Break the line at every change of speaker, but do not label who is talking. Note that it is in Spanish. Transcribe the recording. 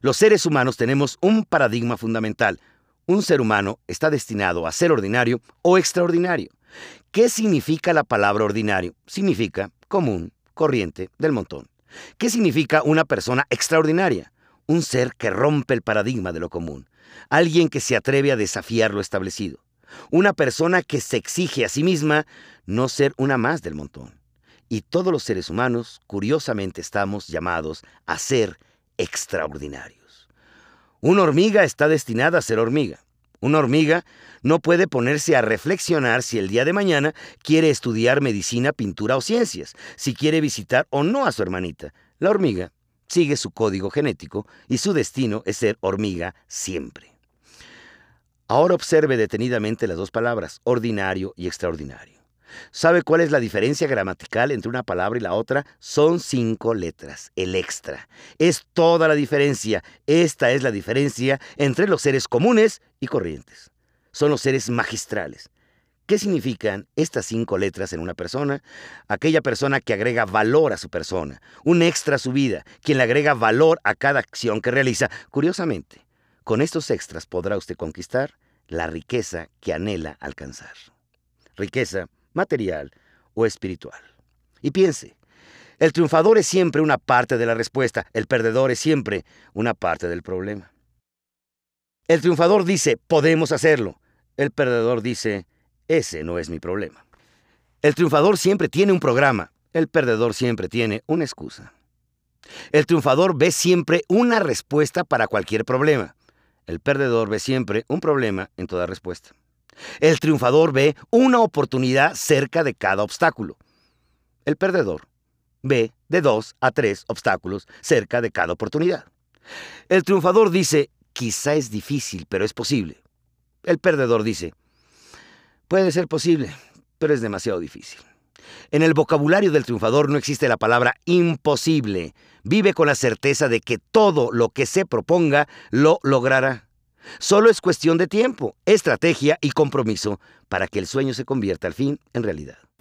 Los seres humanos tenemos un paradigma fundamental. Un ser humano está destinado a ser ordinario o extraordinario. ¿Qué significa la palabra ordinario? Significa común, corriente, del montón. ¿Qué significa una persona extraordinaria? Un ser que rompe el paradigma de lo común, alguien que se atreve a desafiar lo establecido, una persona que se exige a sí misma no ser una más del montón. Y todos los seres humanos, curiosamente, estamos llamados a ser extraordinarios. Una hormiga está destinada a ser hormiga. Una hormiga no puede ponerse a reflexionar si el día de mañana quiere estudiar medicina, pintura o ciencias, si quiere visitar o no a su hermanita. La hormiga sigue su código genético y su destino es ser hormiga siempre. Ahora observe detenidamente las dos palabras, ordinario y extraordinario. ¿Sabe cuál es la diferencia gramatical entre una palabra y la otra? Son cinco letras, el extra. Es toda la diferencia. Esta es la diferencia entre los seres comunes y corrientes. Son los seres magistrales. ¿Qué significan estas cinco letras en una persona? Aquella persona que agrega valor a su persona, un extra a su vida, quien le agrega valor a cada acción que realiza. Curiosamente, con estos extras podrá usted conquistar la riqueza que anhela alcanzar. Riqueza material o espiritual. Y piense, el triunfador es siempre una parte de la respuesta, el perdedor es siempre una parte del problema. El triunfador dice, podemos hacerlo. El perdedor dice, ese no es mi problema. El triunfador siempre tiene un programa, el perdedor siempre tiene una excusa. El triunfador ve siempre una respuesta para cualquier problema. El perdedor ve siempre un problema en toda respuesta. El triunfador ve una oportunidad cerca de cada obstáculo. El perdedor ve de dos a tres obstáculos cerca de cada oportunidad. El triunfador dice, quizá es difícil, pero es posible. El perdedor dice, puede ser posible, pero es demasiado difícil. En el vocabulario del triunfador no existe la palabra imposible. Vive con la certeza de que todo lo que se proponga lo logrará. Solo es cuestión de tiempo, estrategia y compromiso para que el sueño se convierta al fin en realidad.